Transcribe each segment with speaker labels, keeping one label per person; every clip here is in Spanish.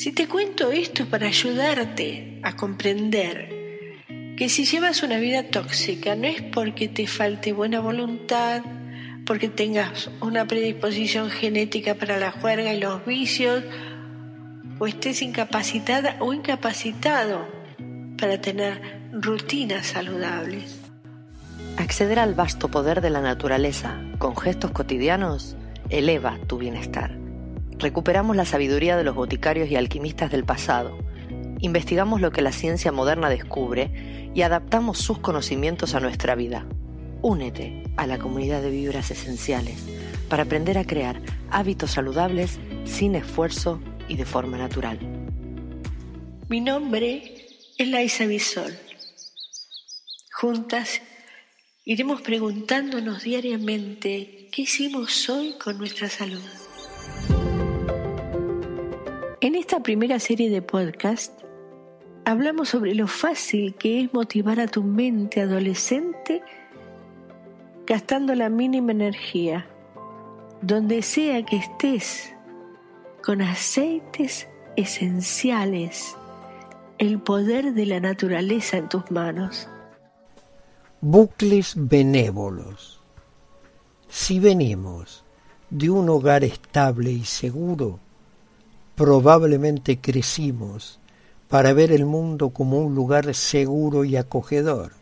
Speaker 1: Si te cuento esto para ayudarte a comprender que si llevas una vida tóxica no es porque te falte buena voluntad, porque tengas una predisposición genética para la juerga y los vicios, o estés incapacitada o incapacitado para tener rutinas saludables.
Speaker 2: Acceder al vasto poder de la naturaleza con gestos cotidianos eleva tu bienestar. Recuperamos la sabiduría de los boticarios y alquimistas del pasado, investigamos lo que la ciencia moderna descubre y adaptamos sus conocimientos a nuestra vida. Únete a la comunidad de vibras esenciales para aprender a crear hábitos saludables sin esfuerzo y de forma natural.
Speaker 1: Mi nombre es Laisa Bisol. Juntas iremos preguntándonos diariamente qué hicimos hoy con nuestra salud. En esta primera serie de podcast hablamos sobre lo fácil que es motivar a tu mente adolescente gastando la mínima energía, donde sea que estés con aceites esenciales, el poder de la naturaleza en tus manos.
Speaker 3: Bucles benévolos. Si venimos de un hogar estable y seguro, probablemente crecimos para ver el mundo como un lugar seguro y acogedor.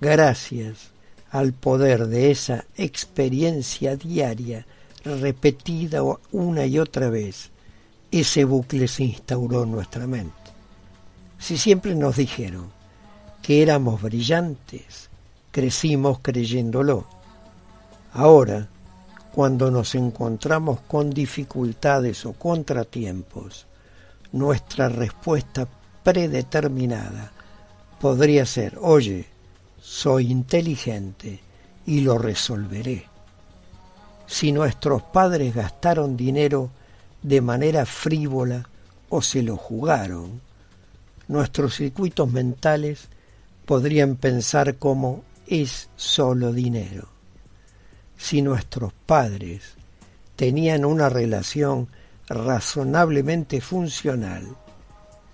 Speaker 3: Gracias al poder de esa experiencia diaria repetida una y otra vez, ese bucle se instauró en nuestra mente. Si siempre nos dijeron que éramos brillantes, crecimos creyéndolo. Ahora, cuando nos encontramos con dificultades o contratiempos, nuestra respuesta predeterminada podría ser, oye, soy inteligente y lo resolveré si nuestros padres gastaron dinero de manera frívola o se lo jugaron, nuestros circuitos mentales podrían pensar como es solo dinero. Si nuestros padres tenían una relación razonablemente funcional,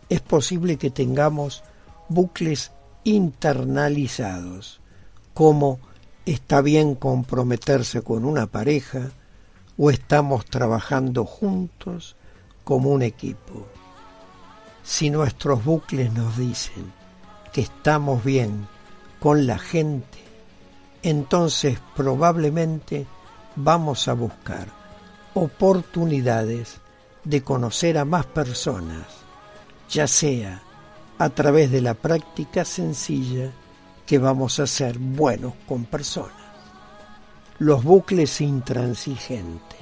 Speaker 3: es posible que tengamos bucles internalizados, como ¿Está bien comprometerse con una pareja o estamos trabajando juntos como un equipo? Si nuestros bucles nos dicen que estamos bien con la gente, entonces probablemente vamos a buscar oportunidades de conocer a más personas, ya sea a través de la práctica sencilla que vamos a ser buenos con personas. Los bucles intransigentes.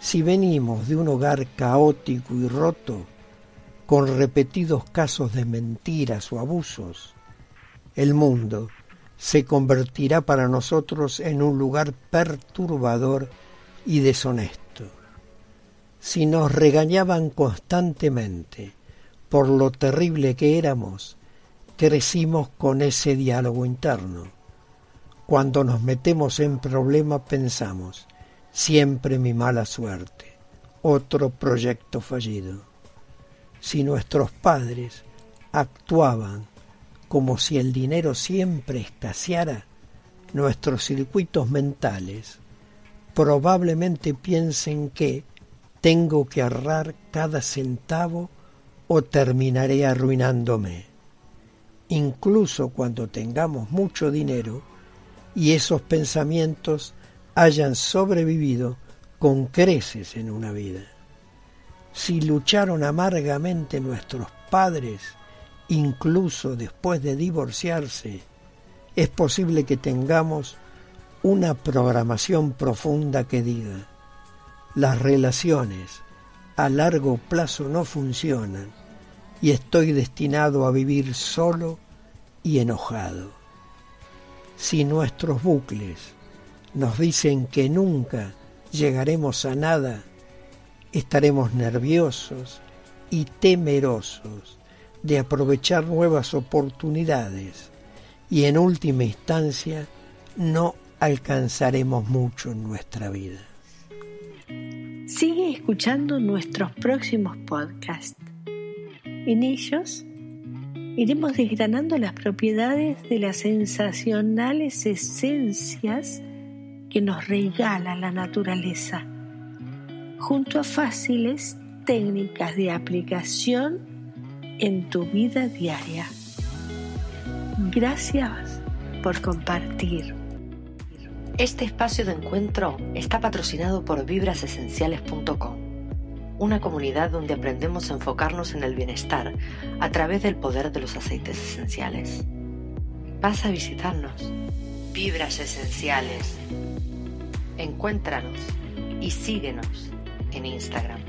Speaker 3: Si venimos de un hogar caótico y roto, con repetidos casos de mentiras o abusos, el mundo se convertirá para nosotros en un lugar perturbador y deshonesto. Si nos regañaban constantemente por lo terrible que éramos, crecimos con ese diálogo interno. Cuando nos metemos en problemas pensamos, siempre mi mala suerte, otro proyecto fallido. Si nuestros padres actuaban como si el dinero siempre escaseara, nuestros circuitos mentales probablemente piensen que tengo que ahorrar cada centavo o terminaré arruinándome incluso cuando tengamos mucho dinero y esos pensamientos hayan sobrevivido con creces en una vida. Si lucharon amargamente nuestros padres, incluso después de divorciarse, es posible que tengamos una programación profunda que diga, las relaciones a largo plazo no funcionan y estoy destinado a vivir solo y enojado. Si nuestros bucles nos dicen que nunca llegaremos a nada, estaremos nerviosos y temerosos de aprovechar nuevas oportunidades y en última instancia no alcanzaremos mucho en nuestra vida.
Speaker 1: Sigue escuchando nuestros próximos podcasts. En ellos iremos desgranando las propiedades de las sensacionales esencias que nos regala la naturaleza, junto a fáciles técnicas de aplicación en tu vida diaria. Gracias por compartir.
Speaker 2: Este espacio de encuentro está patrocinado por vibrasesenciales.com, una comunidad donde aprendemos a enfocarnos en el bienestar a través del poder de los aceites esenciales. Pasa a visitarnos. Vibras Esenciales. Encuéntranos y síguenos en Instagram.